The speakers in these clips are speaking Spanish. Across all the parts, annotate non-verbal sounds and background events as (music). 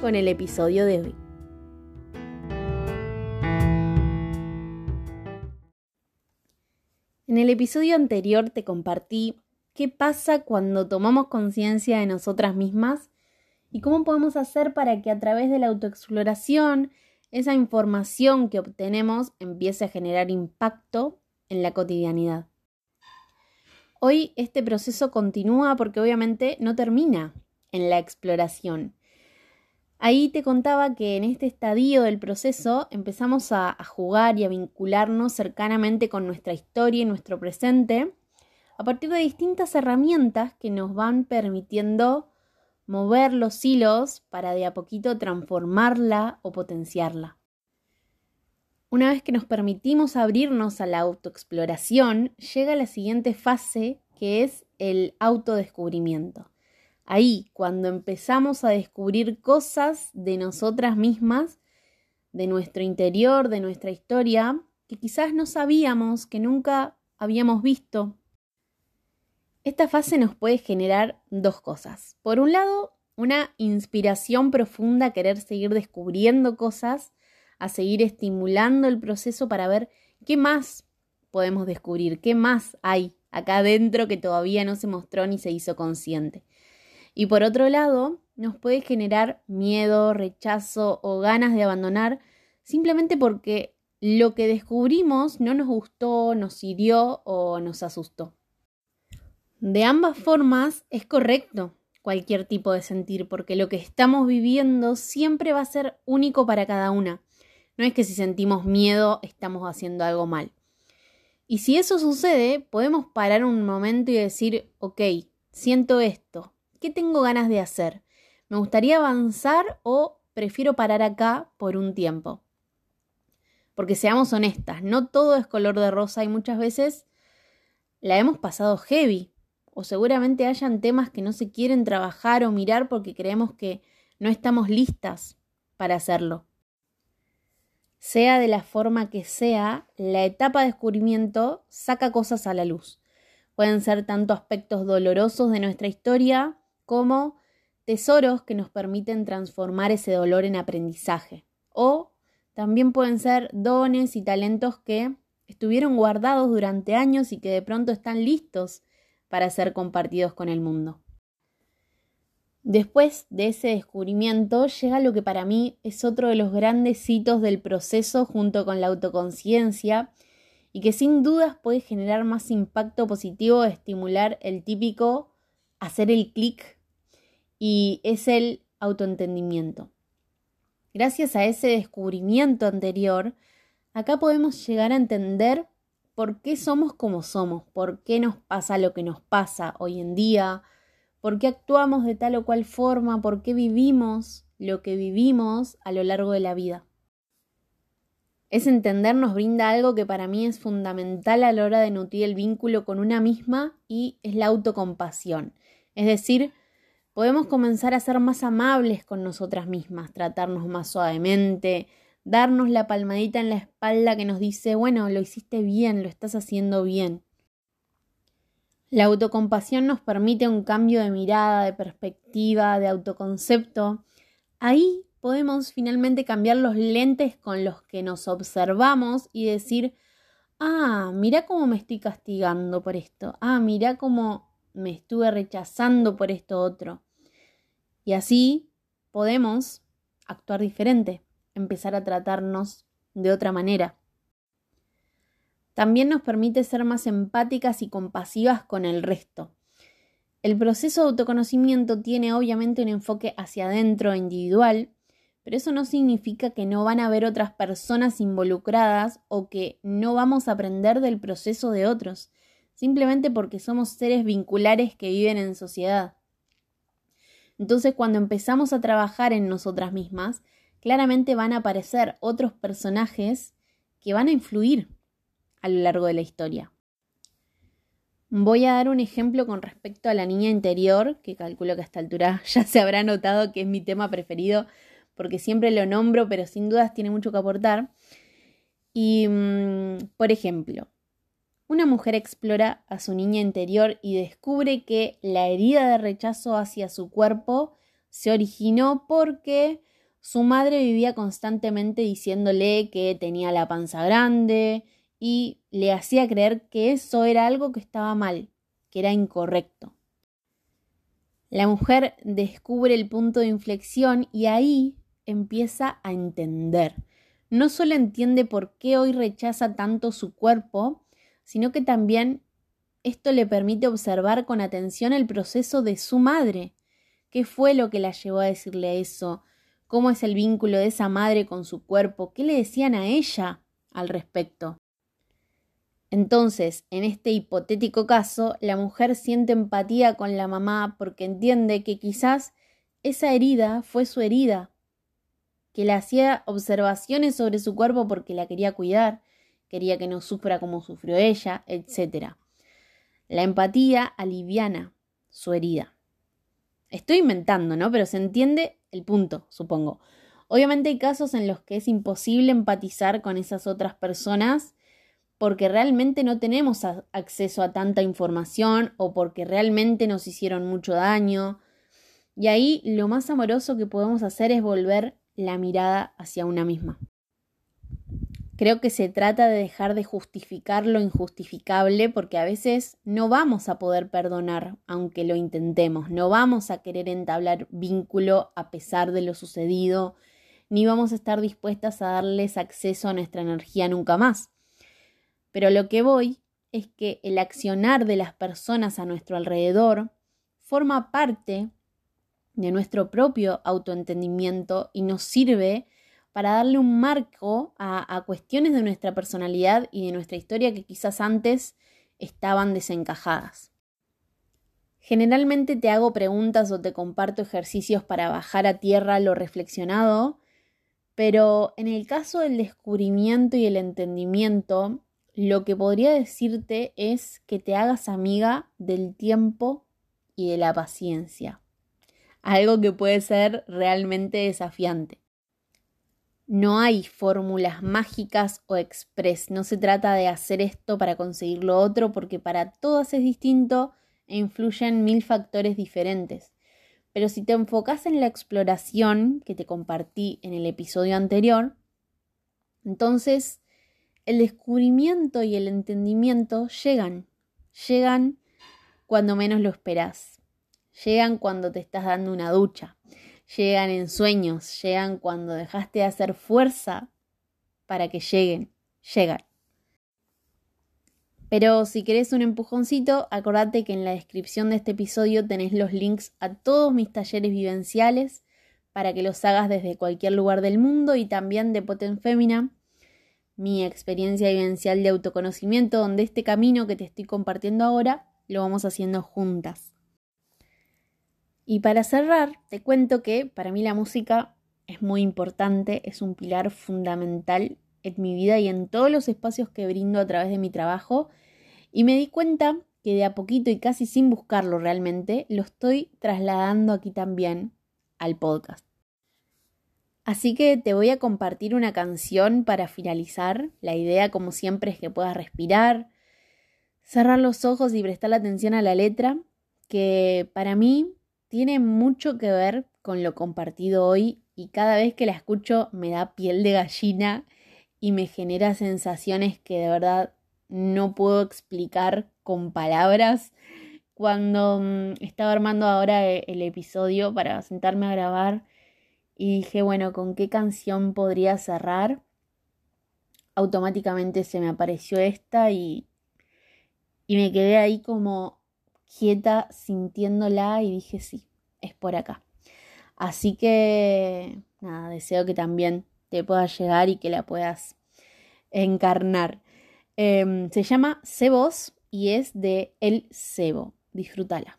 con el episodio de hoy. En el episodio anterior te compartí qué pasa cuando tomamos conciencia de nosotras mismas y cómo podemos hacer para que a través de la autoexploración esa información que obtenemos empiece a generar impacto en la cotidianidad. Hoy este proceso continúa porque obviamente no termina en la exploración. Ahí te contaba que en este estadio del proceso empezamos a, jugar y a vincularnos cercanamente con nuestra historia y nuestro presente a partir de distintas herramientas que nos van permitiendo mover los hilos para de a poquito transformarla o potenciarla. Una vez que nos permitimos abrirnos a la autoexploración, llega la siguiente fase que es el autodescubrimiento. Ahí, cuando empezamos a descubrir cosas de nosotras mismas, de nuestro interior, de nuestra historia, que quizás no sabíamos, que nunca habíamos visto. Esta fase nos puede generar dos cosas. Por un lado, una inspiración profunda querer seguir descubriendo cosas a seguir estimulando el proceso para ver qué más podemos descubrir, qué más hay acá adentro que todavía no se mostró ni se hizo consciente. Y por otro lado, nos puede generar miedo, rechazo o ganas de abandonar simplemente porque lo que descubrimos no nos gustó, nos hirió o nos asustó. De ambas formas es correcto cualquier tipo de sentir, porque lo que estamos viviendo siempre va a ser único para cada una. No es que si sentimos miedo estamos haciendo algo mal. Y si eso sucede, podemos parar un momento y decir, ok, siento esto, ¿qué tengo ganas de hacer? ¿Me gustaría avanzar o prefiero parar acá por un tiempo? Porque seamos honestas, no todo es color de rosa y muchas veces la hemos pasado heavy. O seguramente hayan temas que no se quieren trabajar o mirar porque creemos que no estamos listas para hacerlo. Sea de la forma que sea, la etapa de descubrimiento saca cosas a la luz. Pueden ser tanto aspectos dolorosos de nuestra historia como tesoros que nos permiten transformar ese dolor en aprendizaje. O también pueden ser dones y talentos que estuvieron guardados durante años y que de pronto están listos para ser compartidos con el mundo. Después de ese descubrimiento llega lo que para mí es otro de los grandes hitos del proceso junto con la autoconciencia y que sin dudas puede generar más impacto positivo, estimular el típico hacer el clic y es el autoentendimiento. Gracias a ese descubrimiento anterior, acá podemos llegar a entender por qué somos como somos, por qué nos pasa lo que nos pasa hoy en día, por qué actuamos de tal o cual forma, por qué vivimos lo que vivimos a lo largo de la vida. Ese entender nos brinda algo que para mí es fundamental a la hora de nutrir el vínculo con una misma y es la autocompasión. Es decir, podemos comenzar a ser más amables con nosotras mismas, tratarnos más suavemente, darnos la palmadita en la espalda que nos dice, bueno, lo hiciste bien, lo estás haciendo bien. La autocompasión nos permite un cambio de mirada, de perspectiva, de autoconcepto. Ahí podemos finalmente cambiar los lentes con los que nos observamos y decir, ah, mira cómo me estoy castigando por esto, ah, mira cómo me estuve rechazando por esto otro. Y así podemos actuar diferente, empezar a tratarnos de otra manera. También nos permite ser más empáticas y compasivas con el resto. El proceso de autoconocimiento tiene obviamente un enfoque hacia adentro individual, pero eso no significa que no van a haber otras personas involucradas o que no vamos a aprender del proceso de otros, simplemente porque somos seres vinculares que viven en sociedad. Entonces cuando empezamos a trabajar en nosotras mismas, claramente van a aparecer otros personajes que van a influir a lo largo de la historia. Voy a dar un ejemplo con respecto a la niña interior, que calculo que a esta altura (laughs) ya se habrá notado que es mi tema preferido, porque siempre lo nombro, pero sin dudas tiene mucho que aportar. Y, mm, por ejemplo, una mujer explora a su niña interior y descubre que la herida de rechazo hacia su cuerpo se originó porque su madre vivía constantemente diciéndole que tenía la panza grande y le hacía creer que eso era algo que estaba mal, que era incorrecto. La mujer descubre el punto de inflexión y ahí empieza a entender. No solo entiende por qué hoy rechaza tanto su cuerpo, sino que también esto le permite observar con atención el proceso de su madre. ¿Qué fue lo que la llevó a decirle eso? ¿Cómo es el vínculo de esa madre con su cuerpo? ¿Qué le decían a ella al respecto? Entonces, en este hipotético caso, la mujer siente empatía con la mamá porque entiende que quizás esa herida fue su herida, que le hacía observaciones sobre su cuerpo porque la quería cuidar, quería que no sufra como sufrió ella, etc. La empatía aliviana su herida. Estoy inventando, ¿no? Pero se entiende el punto, supongo. Obviamente hay casos en los que es imposible empatizar con esas otras personas porque realmente no tenemos acceso a tanta información o porque realmente nos hicieron mucho daño. Y ahí lo más amoroso que podemos hacer es volver la mirada hacia una misma. Creo que se trata de dejar de justificar lo injustificable porque a veces no vamos a poder perdonar aunque lo intentemos, no vamos a querer entablar vínculo a pesar de lo sucedido, ni vamos a estar dispuestas a darles acceso a nuestra energía nunca más. Pero lo que voy es que el accionar de las personas a nuestro alrededor forma parte de nuestro propio autoentendimiento y nos sirve para darle un marco a, cuestiones de nuestra personalidad y de nuestra historia que quizás antes estaban desencajadas. Generalmente te hago preguntas o te comparto ejercicios para bajar a tierra lo reflexionado, pero en el caso del descubrimiento y el entendimiento, lo que podría decirte es que te hagas amiga del tiempo y de la paciencia. Algo que puede ser realmente desafiante. No hay fórmulas mágicas o express. No se trata de hacer esto para conseguir lo otro, porque para todas es distinto e influyen mil factores diferentes. Pero si te enfocas en la exploración que te compartí en el episodio anterior, entonces el descubrimiento y el entendimiento llegan. Llegan cuando menos lo esperas. Llegan cuando te estás dando una ducha llegan en sueños, llegan cuando dejaste de hacer fuerza para que lleguen, llegan. Pero si querés un empujoncito, acordate que en la descripción de este episodio tenés los links a todos mis talleres vivenciales para que los hagas desde cualquier lugar del mundo y también de Poten Femina, mi experiencia vivencial de autoconocimiento, donde este camino que te estoy compartiendo ahora lo vamos haciendo juntas. Y para cerrar, te cuento que para mí la música es muy importante, es un pilar fundamental en mi vida y en todos los espacios que brindo a través de mi trabajo. Y me di cuenta que de a poquito y casi sin buscarlo realmente, lo estoy trasladando aquí también al podcast. Así que te voy a compartir una canción para finalizar. La idea, como siempre, es que puedas respirar, cerrar los ojos y prestar atención a la letra, que para mí tiene mucho que ver con lo compartido hoy y cada vez que la escucho me da piel de gallina y me genera sensaciones que de verdad no puedo explicar con palabras. Cuando mm, estaba armando ahora e, el episodio para sentarme a grabar y dije, bueno, ¿con qué canción podría cerrar? Automáticamente se me apareció esta y, y me quedé ahí como quieta sintiéndola y dije sí, es por acá. Así que nada, deseo que también te pueda llegar y que la puedas encarnar. Em, se llama Cebos y es de El Cebo. Disfrútala.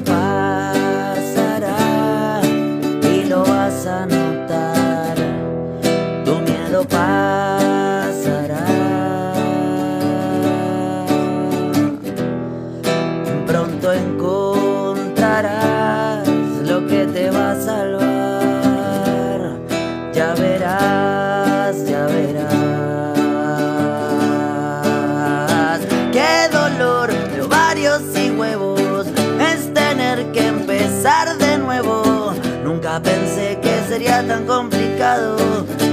pasará y lo vas a notar. Tu miedo pasará. Pronto encontrarás lo que te va a salvar. Ya verás, ya verás. Qué dolor de ovarios y huevos. Tan complicado,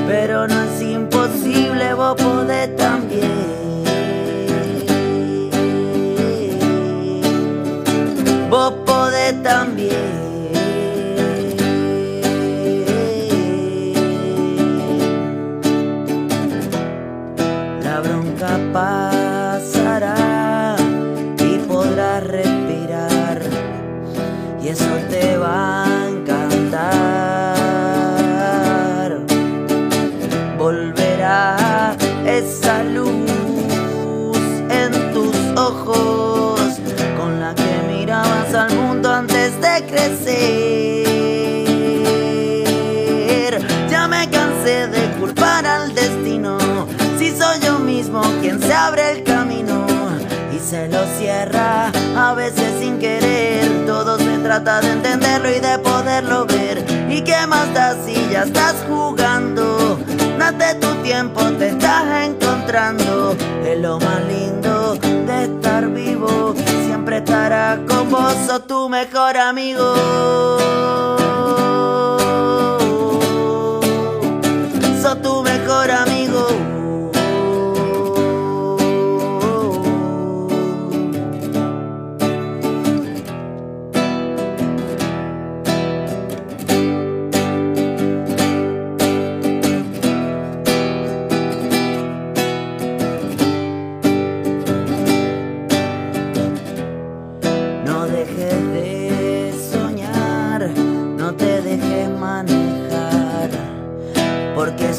pero no es imposible, vos podés también. Estás jugando? Date tu tiempo, te estás encontrando. Es lo más lindo de estar vivo. Siempre estará con vos, sos tu mejor amigo.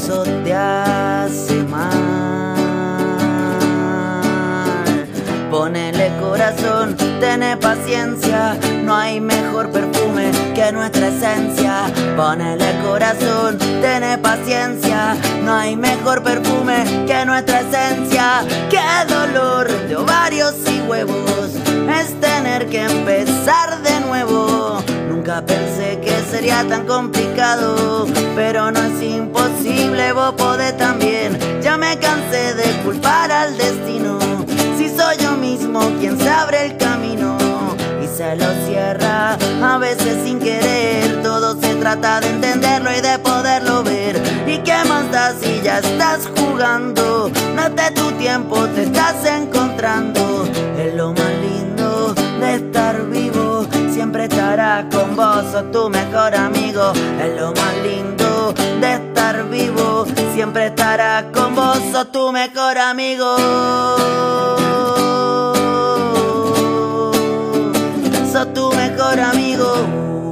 Eso te hace mal. Ponele corazón, tené paciencia, no hay mejor perfume que nuestra esencia. Ponele corazón, tené paciencia, no hay mejor perfume que nuestra esencia. Qué dolor de ovarios y huevos es tener que empezar de nuevo. Nunca pensé que sería tan complicado, pero no es imposible, vos podés también. Ya me cansé de culpar al destino. Si soy yo mismo quien se abre el camino y se lo cierra a veces sin querer. Todo se trata de entenderlo y de poderlo ver. ¿Y qué más da si ya estás jugando? Date tu tiempo, te estás encontrando. Sos tu mejor amigo. Es lo más lindo de estar vivo. Siempre estará con vos, sos tu mejor amigo. Sos tu mejor amigo.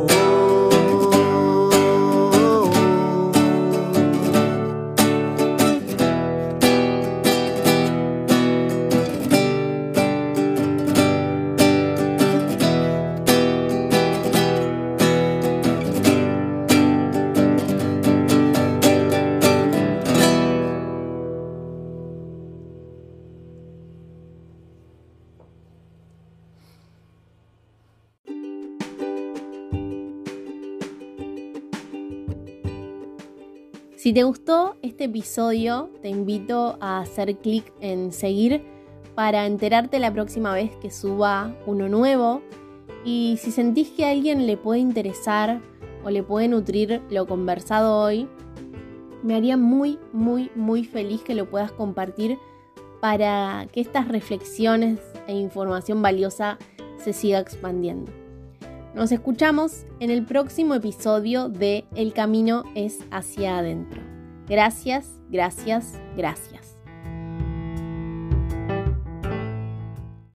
Si te gustó este episodio, te invito a hacer clic en seguir para enterarte la próxima vez que suba uno nuevo. Y si sentís que a alguien le puede interesar o le puede nutrir lo conversado hoy, me haría muy, muy, muy feliz que lo puedas compartir para que estas reflexiones e información valiosa se siga expandiendo. Nos escuchamos en el próximo episodio de El camino es hacia adentro. Gracias, gracias, gracias.